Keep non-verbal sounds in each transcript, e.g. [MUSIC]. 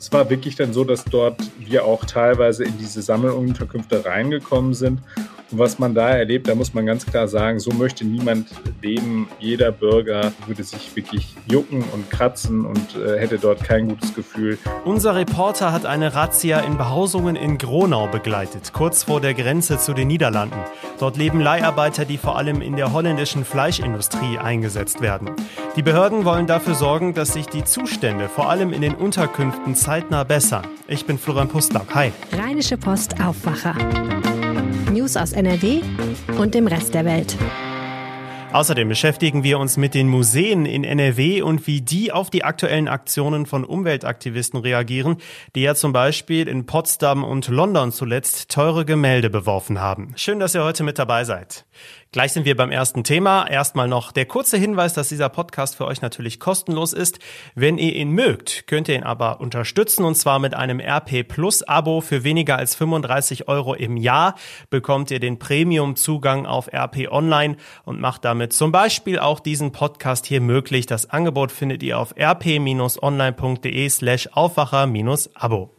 Es war wirklich dann so, dass dort wir auch teilweise in diese Sammelunterkünfte reingekommen sind und was man da erlebt, da muss man ganz klar sagen, so möchte niemand leben. Jeder Bürger würde sich wirklich jucken und kratzen und äh, hätte dort kein gutes Gefühl. Unser Reporter hat eine Razzia in Behausungen in Gronau begleitet, kurz vor der Grenze zu den Niederlanden. Dort leben Leiharbeiter, die vor allem in der holländischen Fleischindustrie eingesetzt werden. Die Behörden wollen dafür sorgen, dass sich die Zustände vor allem in den Unterkünften zeitnah bessern. Ich bin Florian Pustlauk. Hi. Rheinische Post Aufwacher. News aus NRW und dem Rest der Welt. Außerdem beschäftigen wir uns mit den Museen in NRW und wie die auf die aktuellen Aktionen von Umweltaktivisten reagieren, die ja zum Beispiel in Potsdam und London zuletzt teure Gemälde beworfen haben. Schön, dass ihr heute mit dabei seid. Gleich sind wir beim ersten Thema. Erstmal noch der kurze Hinweis, dass dieser Podcast für euch natürlich kostenlos ist. Wenn ihr ihn mögt, könnt ihr ihn aber unterstützen und zwar mit einem RP Plus Abo für weniger als 35 Euro im Jahr bekommt ihr den Premium Zugang auf RP Online und macht damit zum Beispiel auch diesen Podcast hier möglich. Das Angebot findet ihr auf rp-online.de slash Aufwacher-Abo.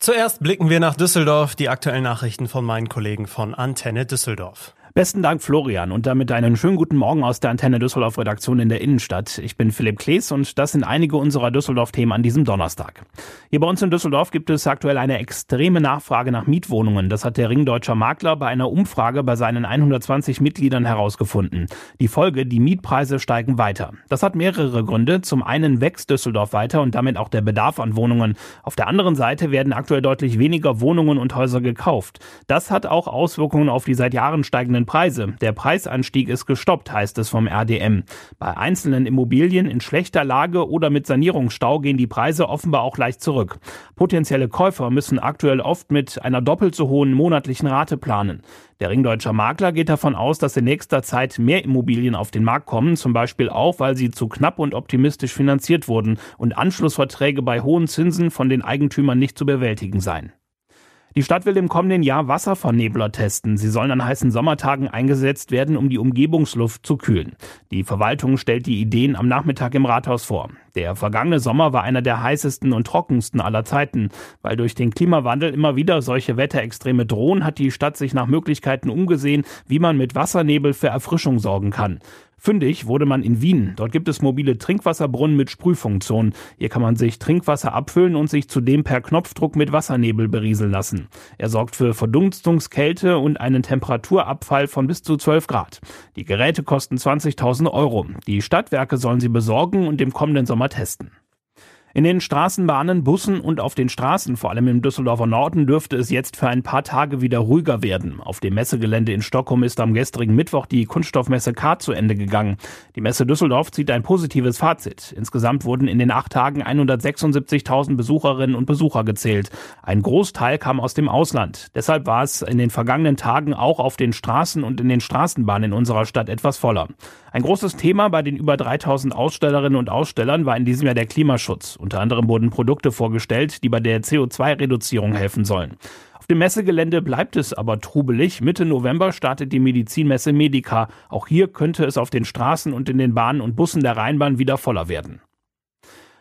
Zuerst blicken wir nach Düsseldorf, die aktuellen Nachrichten von meinen Kollegen von Antenne Düsseldorf. Besten Dank, Florian, und damit einen schönen guten Morgen aus der Antenne Düsseldorf Redaktion in der Innenstadt. Ich bin Philipp Klees und das sind einige unserer Düsseldorf-Themen an diesem Donnerstag. Hier bei uns in Düsseldorf gibt es aktuell eine extreme Nachfrage nach Mietwohnungen. Das hat der Ringdeutscher Makler bei einer Umfrage bei seinen 120 Mitgliedern herausgefunden. Die Folge, die Mietpreise steigen weiter. Das hat mehrere Gründe. Zum einen wächst Düsseldorf weiter und damit auch der Bedarf an Wohnungen. Auf der anderen Seite werden aktuell deutlich weniger Wohnungen und Häuser gekauft. Das hat auch Auswirkungen auf die seit Jahren steigenden Preise. Der Preisanstieg ist gestoppt, heißt es vom RDM. Bei einzelnen Immobilien in schlechter Lage oder mit Sanierungsstau gehen die Preise offenbar auch leicht zurück. Potenzielle Käufer müssen aktuell oft mit einer doppelt so hohen monatlichen Rate planen. Der Ringdeutscher Makler geht davon aus, dass in nächster Zeit mehr Immobilien auf den Markt kommen, zum Beispiel auch, weil sie zu knapp und optimistisch finanziert wurden und Anschlussverträge bei hohen Zinsen von den Eigentümern nicht zu bewältigen seien. Die Stadt will im kommenden Jahr Wasservernebler testen. Sie sollen an heißen Sommertagen eingesetzt werden, um die Umgebungsluft zu kühlen. Die Verwaltung stellt die Ideen am Nachmittag im Rathaus vor. Der vergangene Sommer war einer der heißesten und trockensten aller Zeiten. Weil durch den Klimawandel immer wieder solche Wetterextreme drohen, hat die Stadt sich nach Möglichkeiten umgesehen, wie man mit Wassernebel für Erfrischung sorgen kann. Fündig wurde man in Wien. Dort gibt es mobile Trinkwasserbrunnen mit Sprühfunktion. Hier kann man sich Trinkwasser abfüllen und sich zudem per Knopfdruck mit Wassernebel berieseln lassen. Er sorgt für Verdunstungskälte und einen Temperaturabfall von bis zu 12 Grad. Die Geräte kosten 20.000 Euro. Die Stadtwerke sollen sie besorgen und im kommenden Sommer testen. In den Straßenbahnen, Bussen und auf den Straßen, vor allem im Düsseldorfer Norden, dürfte es jetzt für ein paar Tage wieder ruhiger werden. Auf dem Messegelände in Stockholm ist am gestrigen Mittwoch die Kunststoffmesse K zu Ende gegangen. Die Messe Düsseldorf zieht ein positives Fazit. Insgesamt wurden in den acht Tagen 176.000 Besucherinnen und Besucher gezählt. Ein Großteil kam aus dem Ausland. Deshalb war es in den vergangenen Tagen auch auf den Straßen und in den Straßenbahnen in unserer Stadt etwas voller. Ein großes Thema bei den über 3000 Ausstellerinnen und Ausstellern war in diesem Jahr der Klimaschutz. Unter anderem wurden Produkte vorgestellt, die bei der CO2-Reduzierung helfen sollen. Auf dem Messegelände bleibt es aber trubelig. Mitte November startet die Medizinmesse Medica. Auch hier könnte es auf den Straßen und in den Bahnen und Bussen der Rheinbahn wieder voller werden.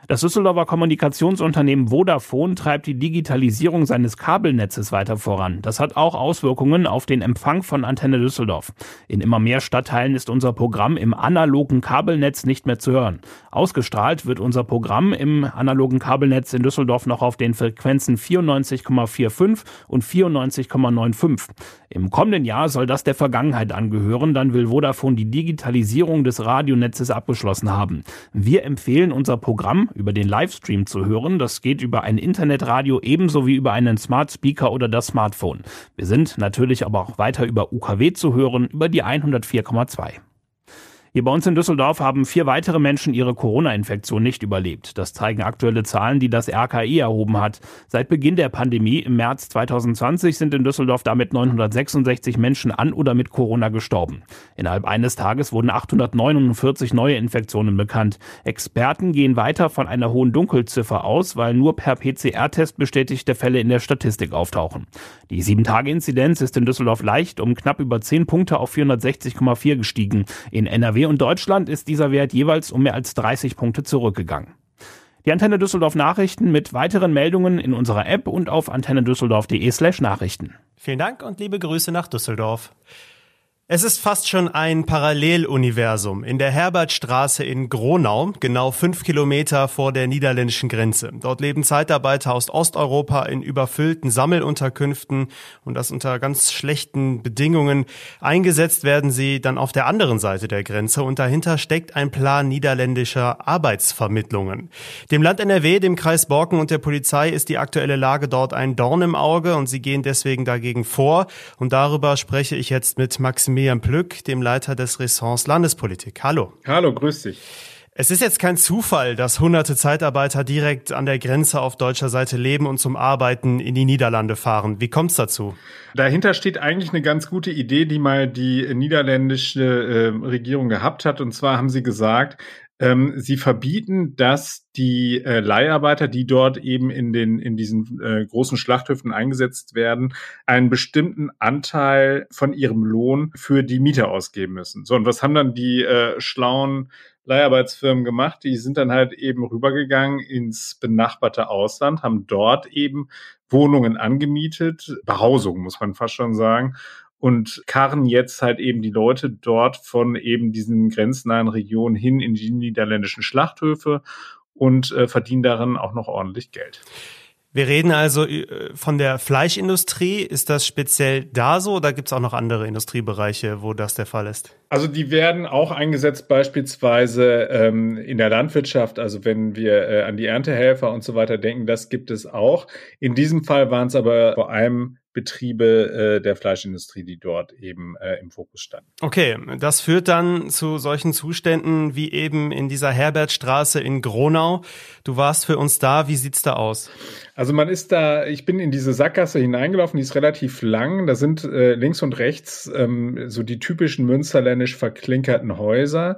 Das Düsseldorfer Kommunikationsunternehmen Vodafone treibt die Digitalisierung seines Kabelnetzes weiter voran. Das hat auch Auswirkungen auf den Empfang von Antenne Düsseldorf. In immer mehr Stadtteilen ist unser Programm im analogen Kabelnetz nicht mehr zu hören. Ausgestrahlt wird unser Programm im analogen Kabelnetz in Düsseldorf noch auf den Frequenzen 94,45 und 94,95. Im kommenden Jahr soll das der Vergangenheit angehören. Dann will Vodafone die Digitalisierung des Radionetzes abgeschlossen haben. Wir empfehlen unser Programm über den Livestream zu hören. Das geht über ein Internetradio ebenso wie über einen Smart Speaker oder das Smartphone. Wir sind natürlich aber auch weiter über UKW zu hören, über die 104,2. Hier bei uns in Düsseldorf haben vier weitere Menschen ihre Corona-Infektion nicht überlebt. Das zeigen aktuelle Zahlen, die das RKI erhoben hat. Seit Beginn der Pandemie im März 2020 sind in Düsseldorf damit 966 Menschen an oder mit Corona gestorben. Innerhalb eines Tages wurden 849 neue Infektionen bekannt. Experten gehen weiter von einer hohen Dunkelziffer aus, weil nur per PCR-Test bestätigte Fälle in der Statistik auftauchen. Die 7-Tage-Inzidenz ist in Düsseldorf leicht um knapp über 10 Punkte auf 460,4 gestiegen. In NRW und Deutschland ist dieser Wert jeweils um mehr als 30 Punkte zurückgegangen. Die Antenne Düsseldorf Nachrichten mit weiteren Meldungen in unserer App und auf antennedüsseldorf.de slash Nachrichten. Vielen Dank und liebe Grüße nach Düsseldorf. Es ist fast schon ein Paralleluniversum. In der Herbertstraße in Gronau, genau fünf Kilometer vor der niederländischen Grenze. Dort leben Zeitarbeiter aus Osteuropa in überfüllten Sammelunterkünften und das unter ganz schlechten Bedingungen. Eingesetzt werden sie dann auf der anderen Seite der Grenze und dahinter steckt ein Plan niederländischer Arbeitsvermittlungen. Dem Land NRW, dem Kreis Borken und der Polizei ist die aktuelle Lage dort ein Dorn im Auge und sie gehen deswegen dagegen vor. Und darüber spreche ich jetzt mit Maximilian Miriam Plück, dem Leiter des Ressorts Landespolitik. Hallo. Hallo, grüß dich. Es ist jetzt kein Zufall, dass hunderte Zeitarbeiter direkt an der Grenze auf deutscher Seite leben und zum Arbeiten in die Niederlande fahren. Wie kommt es dazu? Dahinter steht eigentlich eine ganz gute Idee, die mal die niederländische äh, Regierung gehabt hat. Und zwar haben sie gesagt, ähm, sie verbieten, dass die äh, Leiharbeiter, die dort eben in den in diesen äh, großen Schlachthöfen eingesetzt werden, einen bestimmten Anteil von ihrem Lohn für die Mieter ausgeben müssen. So und was haben dann die äh, schlauen Leiharbeitsfirmen gemacht? Die sind dann halt eben rübergegangen ins benachbarte Ausland, haben dort eben Wohnungen angemietet, Behausung muss man fast schon sagen und karren jetzt halt eben die Leute dort von eben diesen grenznahen Regionen hin in die niederländischen Schlachthöfe und äh, verdienen darin auch noch ordentlich Geld. Wir reden also äh, von der Fleischindustrie. Ist das speziell da so oder gibt es auch noch andere Industriebereiche, wo das der Fall ist? Also die werden auch eingesetzt beispielsweise ähm, in der Landwirtschaft. Also wenn wir äh, an die Erntehelfer und so weiter denken, das gibt es auch. In diesem Fall waren es aber vor allem Betriebe äh, der Fleischindustrie, die dort eben äh, im Fokus standen. Okay, das führt dann zu solchen Zuständen wie eben in dieser Herbertstraße in Gronau. Du warst für uns da, wie sieht's da aus? Also man ist da, ich bin in diese Sackgasse hineingelaufen, die ist relativ lang. Da sind äh, links und rechts ähm, so die typischen münsterländisch verklinkerten Häuser.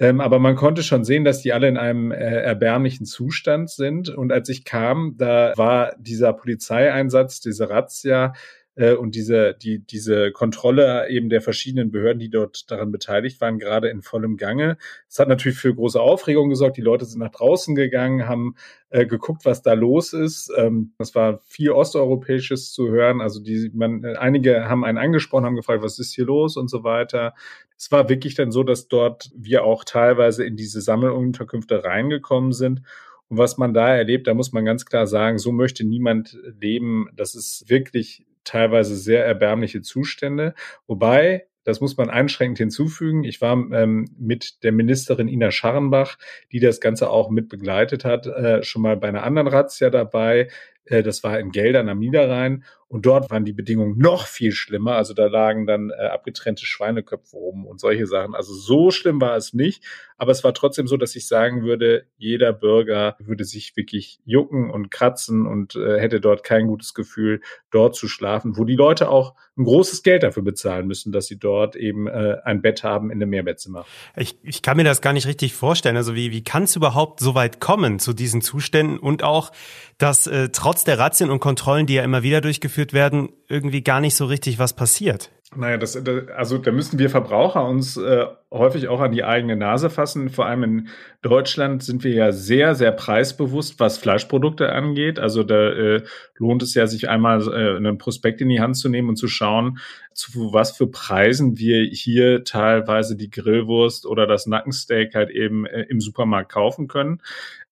Ähm, aber man konnte schon sehen, dass die alle in einem äh, erbärmlichen Zustand sind. Und als ich kam, da war dieser Polizeieinsatz, diese Razzia äh, und diese, die, diese Kontrolle eben der verschiedenen Behörden, die dort daran beteiligt waren, gerade in vollem Gange. Es hat natürlich für große Aufregung gesorgt. Die Leute sind nach draußen gegangen, haben äh, geguckt, was da los ist. Ähm, das war viel Osteuropäisches zu hören. Also die, man, einige haben einen angesprochen, haben gefragt, was ist hier los und so weiter. Es war wirklich dann so, dass dort wir auch teilweise in diese Sammelunterkünfte reingekommen sind. Und was man da erlebt, da muss man ganz klar sagen, so möchte niemand leben. Das ist wirklich teilweise sehr erbärmliche Zustände. Wobei, das muss man einschränkend hinzufügen, ich war ähm, mit der Ministerin Ina Scharrenbach, die das Ganze auch mit begleitet hat, äh, schon mal bei einer anderen Razzia dabei. Äh, das war in Geldern am Niederrhein. Und dort waren die Bedingungen noch viel schlimmer. Also da lagen dann äh, abgetrennte Schweineköpfe rum und solche Sachen. Also so schlimm war es nicht. Aber es war trotzdem so, dass ich sagen würde, jeder Bürger würde sich wirklich jucken und kratzen und äh, hätte dort kein gutes Gefühl, dort zu schlafen, wo die Leute auch ein großes Geld dafür bezahlen müssen, dass sie dort eben äh, ein Bett haben in einem Mehrbettzimmer. Ich, ich kann mir das gar nicht richtig vorstellen. Also wie, wie kann es überhaupt so weit kommen zu diesen Zuständen und auch, dass äh, trotz der Razzien und Kontrollen, die ja immer wieder durchgeführt durchgeführt werden, irgendwie gar nicht so richtig was passiert. Naja, das, also da müssen wir Verbraucher uns äh, häufig auch an die eigene Nase fassen. Vor allem in Deutschland sind wir ja sehr, sehr preisbewusst, was Fleischprodukte angeht. Also da äh, lohnt es ja, sich einmal äh, einen Prospekt in die Hand zu nehmen und zu schauen, zu was für Preisen wir hier teilweise die Grillwurst oder das Nackensteak halt eben äh, im Supermarkt kaufen können.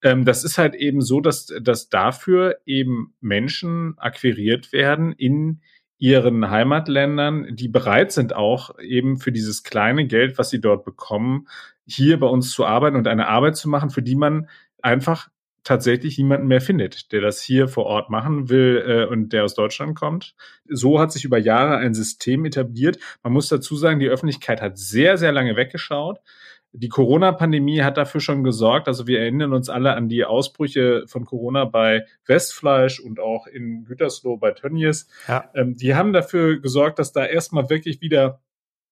Ähm, das ist halt eben so, dass, dass dafür eben Menschen akquiriert werden in ihren Heimatländern, die bereit sind auch eben für dieses kleine Geld, was sie dort bekommen, hier bei uns zu arbeiten und eine Arbeit zu machen, für die man einfach tatsächlich niemanden mehr findet, der das hier vor Ort machen will äh, und der aus Deutschland kommt. So hat sich über Jahre ein System etabliert. Man muss dazu sagen, die Öffentlichkeit hat sehr, sehr lange weggeschaut. Die Corona-Pandemie hat dafür schon gesorgt. Also wir erinnern uns alle an die Ausbrüche von Corona bei Westfleisch und auch in Gütersloh bei Tönnies. Ja. Ähm, die haben dafür gesorgt, dass da erstmal wirklich wieder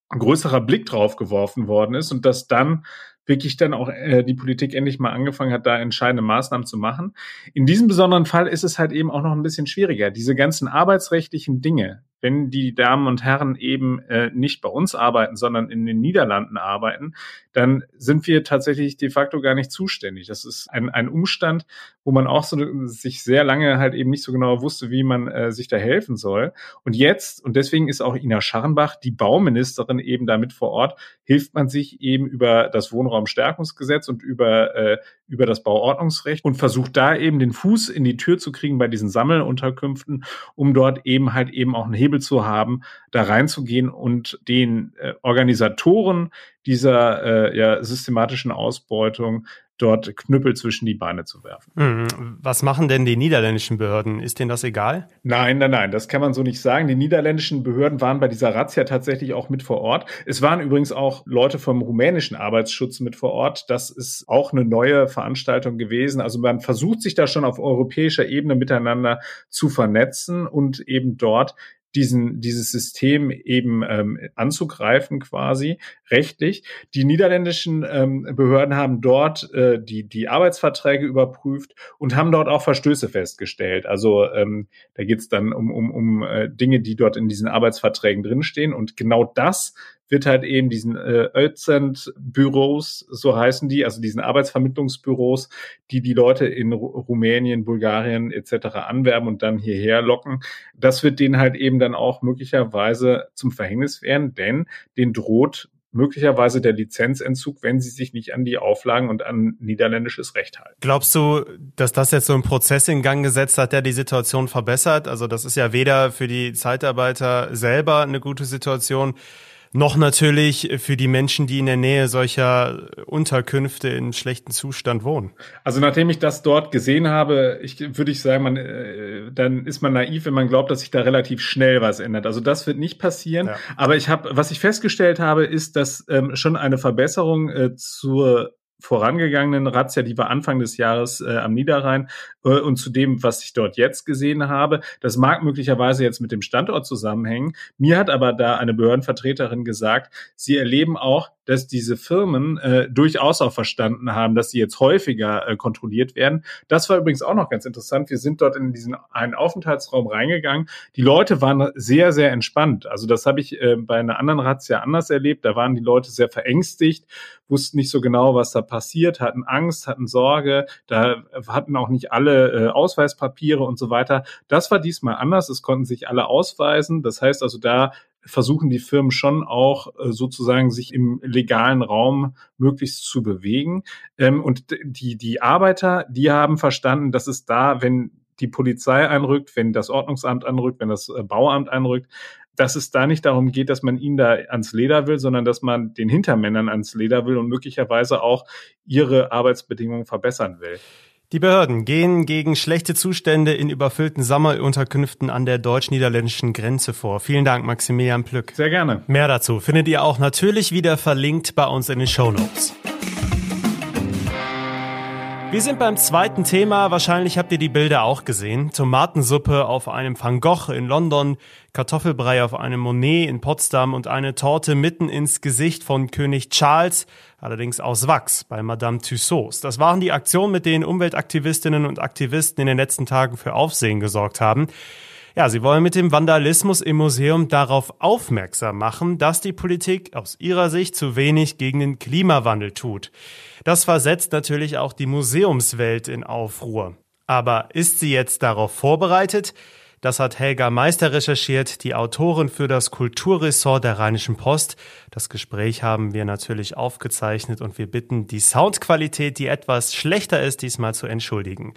ein größerer Blick drauf geworfen worden ist und dass dann wirklich dann auch äh, die Politik endlich mal angefangen hat, da entscheidende Maßnahmen zu machen. In diesem besonderen Fall ist es halt eben auch noch ein bisschen schwieriger. Diese ganzen arbeitsrechtlichen Dinge, wenn die Damen und Herren eben äh, nicht bei uns arbeiten, sondern in den Niederlanden arbeiten, dann sind wir tatsächlich de facto gar nicht zuständig. Das ist ein, ein Umstand, wo man auch so sich sehr lange halt eben nicht so genau wusste, wie man äh, sich da helfen soll. Und jetzt, und deswegen ist auch Ina Scharrenbach, die Bauministerin, eben damit vor Ort, hilft man sich eben über das Wohnraumstärkungsgesetz und über, äh, über das Bauordnungsrecht und versucht da eben den Fuß in die Tür zu kriegen bei diesen Sammelunterkünften, um dort eben halt eben auch einen Hebel zu haben, da reinzugehen und den äh, Organisatoren dieser äh, ja, systematischen Ausbeutung dort Knüppel zwischen die Beine zu werfen. Hm, was machen denn die niederländischen Behörden? Ist denen das egal? Nein, nein, nein, das kann man so nicht sagen. Die niederländischen Behörden waren bei dieser Razzia tatsächlich auch mit vor Ort. Es waren übrigens auch Leute vom rumänischen Arbeitsschutz mit vor Ort. Das ist auch eine neue Veranstaltung gewesen. Also man versucht sich da schon auf europäischer Ebene miteinander zu vernetzen und eben dort diesen, dieses System eben ähm, anzugreifen quasi rechtlich. Die niederländischen ähm, Behörden haben dort äh, die, die Arbeitsverträge überprüft und haben dort auch Verstöße festgestellt. Also ähm, da geht es dann um, um, um äh, Dinge, die dort in diesen Arbeitsverträgen drinstehen. Und genau das wird halt eben diesen äh, Özent-Büros, so heißen die, also diesen Arbeitsvermittlungsbüros, die die Leute in Rumänien, Bulgarien etc. anwerben und dann hierher locken. Das wird denen halt eben dann auch möglicherweise zum Verhängnis werden, denn den droht möglicherweise der Lizenzentzug, wenn sie sich nicht an die Auflagen und an niederländisches Recht halten. Glaubst du, dass das jetzt so ein Prozess in Gang gesetzt hat, der die Situation verbessert? Also das ist ja weder für die Zeitarbeiter selber eine gute Situation, noch natürlich für die Menschen, die in der Nähe solcher Unterkünfte in schlechtem Zustand wohnen. Also nachdem ich das dort gesehen habe, ich, würde ich sagen, man, äh, dann ist man naiv, wenn man glaubt, dass sich da relativ schnell was ändert. Also das wird nicht passieren. Ja. Aber ich habe, was ich festgestellt habe, ist, dass ähm, schon eine Verbesserung äh, zur vorangegangenen Razzia, die war Anfang des Jahres äh, am Niederrhein, äh, und zu dem, was ich dort jetzt gesehen habe. Das mag möglicherweise jetzt mit dem Standort zusammenhängen. Mir hat aber da eine Behördenvertreterin gesagt, sie erleben auch, dass diese Firmen äh, durchaus auch verstanden haben, dass sie jetzt häufiger äh, kontrolliert werden. Das war übrigens auch noch ganz interessant. Wir sind dort in diesen einen Aufenthaltsraum reingegangen. Die Leute waren sehr, sehr entspannt. Also das habe ich äh, bei einer anderen Razzia anders erlebt. Da waren die Leute sehr verängstigt, wussten nicht so genau, was da passiert, hatten Angst, hatten Sorge. Da hatten auch nicht alle äh, Ausweispapiere und so weiter. Das war diesmal anders. Es konnten sich alle ausweisen. Das heißt also, da versuchen die Firmen schon auch äh, sozusagen sich im legalen Raum möglichst zu bewegen. Ähm, und die, die Arbeiter, die haben verstanden, dass es da, wenn die Polizei einrückt, wenn das Ordnungsamt anrückt, wenn das äh, Bauamt einrückt, dass es da nicht darum geht, dass man ihnen da ans Leder will, sondern dass man den Hintermännern ans Leder will und möglicherweise auch ihre Arbeitsbedingungen verbessern will. Die Behörden gehen gegen schlechte Zustände in überfüllten Sammelunterkünften an der deutsch-niederländischen Grenze vor. Vielen Dank, Maximilian Plück. Sehr gerne. Mehr dazu findet ihr auch natürlich wieder verlinkt bei uns in den Show Notes. Wir sind beim zweiten Thema. Wahrscheinlich habt ihr die Bilder auch gesehen. Tomatensuppe auf einem Van Gogh in London, Kartoffelbrei auf einem Monet in Potsdam und eine Torte mitten ins Gesicht von König Charles, allerdings aus Wachs bei Madame Tussauds. Das waren die Aktionen, mit denen Umweltaktivistinnen und Aktivisten in den letzten Tagen für Aufsehen gesorgt haben. Ja, sie wollen mit dem Vandalismus im Museum darauf aufmerksam machen, dass die Politik aus ihrer Sicht zu wenig gegen den Klimawandel tut. Das versetzt natürlich auch die Museumswelt in Aufruhr. Aber ist sie jetzt darauf vorbereitet? Das hat Helga Meister recherchiert, die Autorin für das Kulturressort der Rheinischen Post. Das Gespräch haben wir natürlich aufgezeichnet und wir bitten, die Soundqualität, die etwas schlechter ist, diesmal zu entschuldigen.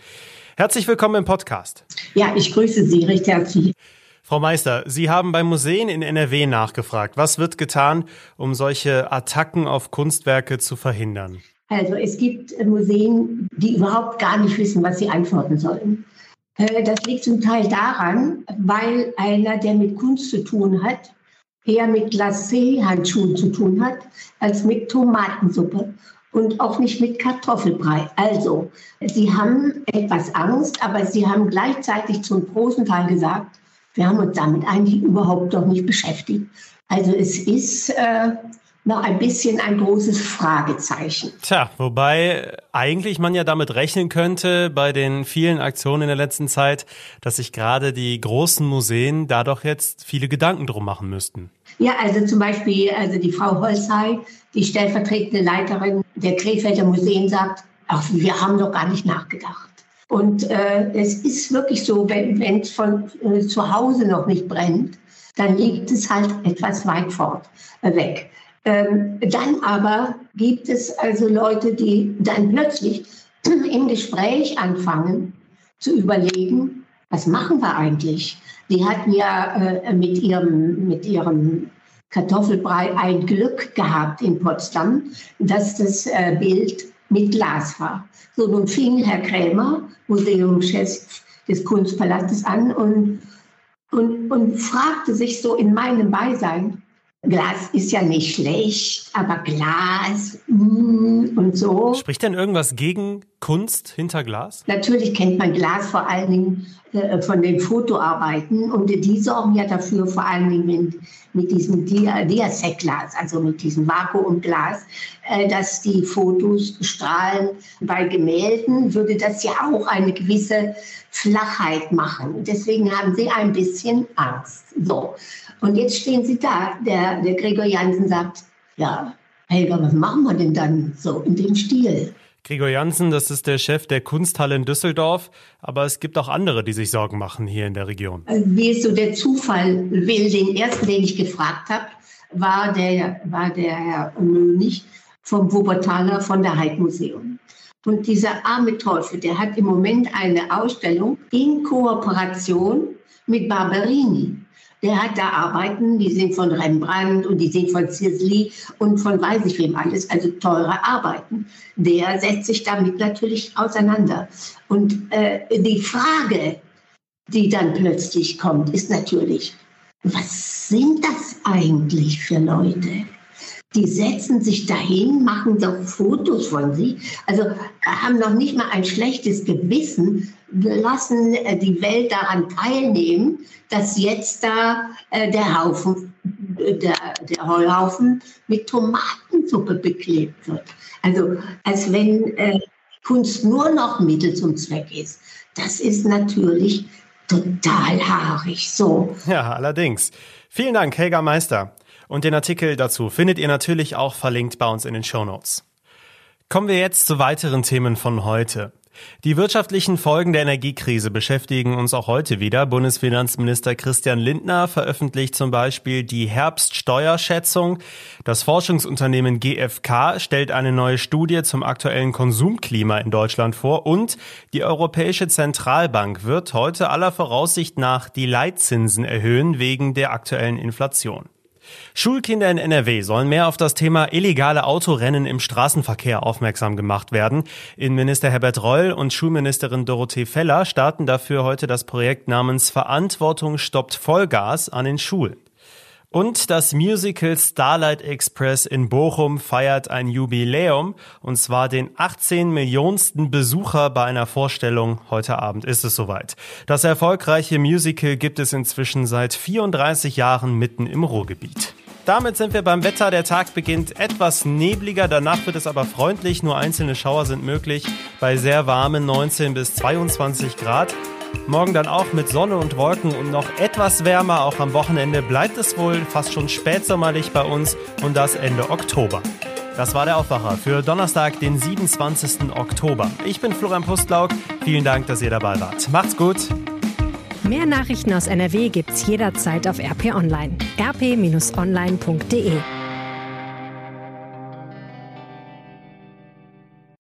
Herzlich willkommen im Podcast. Ja, ich grüße Sie recht herzlich. Frau Meister, Sie haben bei Museen in NRW nachgefragt. Was wird getan, um solche Attacken auf Kunstwerke zu verhindern? Also es gibt Museen, die überhaupt gar nicht wissen, was sie antworten sollen. Äh, das liegt zum Teil daran, weil einer, der mit Kunst zu tun hat, eher mit Glacé-Handschuhen zu tun hat, als mit Tomatensuppe und auch nicht mit Kartoffelbrei. Also, sie haben etwas Angst, aber sie haben gleichzeitig zum großen Teil gesagt, wir haben uns damit eigentlich überhaupt noch nicht beschäftigt. Also es ist äh, noch ein bisschen ein großes Fragezeichen. Tja, wobei eigentlich man ja damit rechnen könnte bei den vielen Aktionen in der letzten Zeit, dass sich gerade die großen Museen da doch jetzt viele Gedanken drum machen müssten. Ja, also zum Beispiel, also die Frau Holzhey, die stellvertretende Leiterin der Krefelder Museen sagt, ach, wir haben doch gar nicht nachgedacht. Und äh, es ist wirklich so, wenn es von äh, zu Hause noch nicht brennt, dann liegt es halt etwas weit fort äh, weg. Ähm, dann aber gibt es also Leute, die dann plötzlich [CLEARS THROAT] im Gespräch anfangen zu überlegen, was machen wir eigentlich? Die hatten ja äh, mit, ihrem, mit ihrem Kartoffelbrei ein Glück gehabt in Potsdam, dass das äh, Bild mit Glas war. So, nun fing Herr Krämer, Museumschef des Kunstpalastes, an und, und, und fragte sich so in meinem Beisein, Glas ist ja nicht schlecht, aber Glas mm, und so. Spricht denn irgendwas gegen Kunst hinter Glas? Natürlich kennt man Glas vor allen Dingen von den Fotoarbeiten und die sorgen ja dafür vor allen Dingen mit, mit diesem Diasec-Glas, also mit diesem Vakuumglas, äh, dass die Fotos strahlen. Bei Gemälden würde das ja auch eine gewisse Flachheit machen. Deswegen haben sie ein bisschen Angst. So. Und jetzt stehen sie da. Der, der Gregor Jansen sagt, ja, Helga, was machen wir denn dann so in dem Stil? Gregor Jansen, das ist der Chef der Kunsthalle in Düsseldorf, aber es gibt auch andere, die sich Sorgen machen hier in der Region. Also, wie es so der Zufall will, den ersten, den ich gefragt habe, war der, war der Herr Mönig vom Wuppertaler von der Heidmuseum. Und dieser arme Teufel, der hat im Moment eine Ausstellung in Kooperation mit Barberini. Der hat da Arbeiten, die sind von Rembrandt und die sind von Sisley und von weiß ich wem alles, also teure Arbeiten. Der setzt sich damit natürlich auseinander. Und äh, die Frage, die dann plötzlich kommt, ist natürlich, was sind das eigentlich für Leute? Die setzen sich dahin, machen doch Fotos von sich, also haben noch nicht mal ein schlechtes Gewissen, lassen äh, die Welt daran teilnehmen, dass jetzt da äh, der Haufen, äh, der, der Heuhaufen mit Tomatensuppe beklebt wird. Also als wenn äh, Kunst nur noch Mittel zum Zweck ist. Das ist natürlich total haarig so. Ja, allerdings. Vielen Dank, Helga Meister. Und den Artikel dazu findet ihr natürlich auch verlinkt bei uns in den Show Notes. Kommen wir jetzt zu weiteren Themen von heute. Die wirtschaftlichen Folgen der Energiekrise beschäftigen uns auch heute wieder. Bundesfinanzminister Christian Lindner veröffentlicht zum Beispiel die Herbststeuerschätzung. Das Forschungsunternehmen GfK stellt eine neue Studie zum aktuellen Konsumklima in Deutschland vor und die Europäische Zentralbank wird heute aller Voraussicht nach die Leitzinsen erhöhen wegen der aktuellen Inflation. Schulkinder in NRW sollen mehr auf das Thema illegale Autorennen im Straßenverkehr aufmerksam gemacht werden. Innenminister Herbert Reul und Schulministerin Dorothee Feller starten dafür heute das Projekt namens Verantwortung stoppt Vollgas an den Schulen. Und das Musical Starlight Express in Bochum feiert ein Jubiläum, und zwar den 18 Millionsten Besucher bei einer Vorstellung. Heute Abend ist es soweit. Das erfolgreiche Musical gibt es inzwischen seit 34 Jahren mitten im Ruhrgebiet. Damit sind wir beim Wetter. Der Tag beginnt etwas nebliger, danach wird es aber freundlich. Nur einzelne Schauer sind möglich bei sehr warmen 19 bis 22 Grad. Morgen dann auch mit Sonne und Wolken und noch etwas wärmer. Auch am Wochenende bleibt es wohl fast schon spätsommerlich bei uns und das Ende Oktober. Das war der Aufwacher für Donnerstag, den 27. Oktober. Ich bin Florian Pustlauk. Vielen Dank, dass ihr dabei wart. Macht's gut. Mehr Nachrichten aus NRW gibt's jederzeit auf RP Online. rp-online.de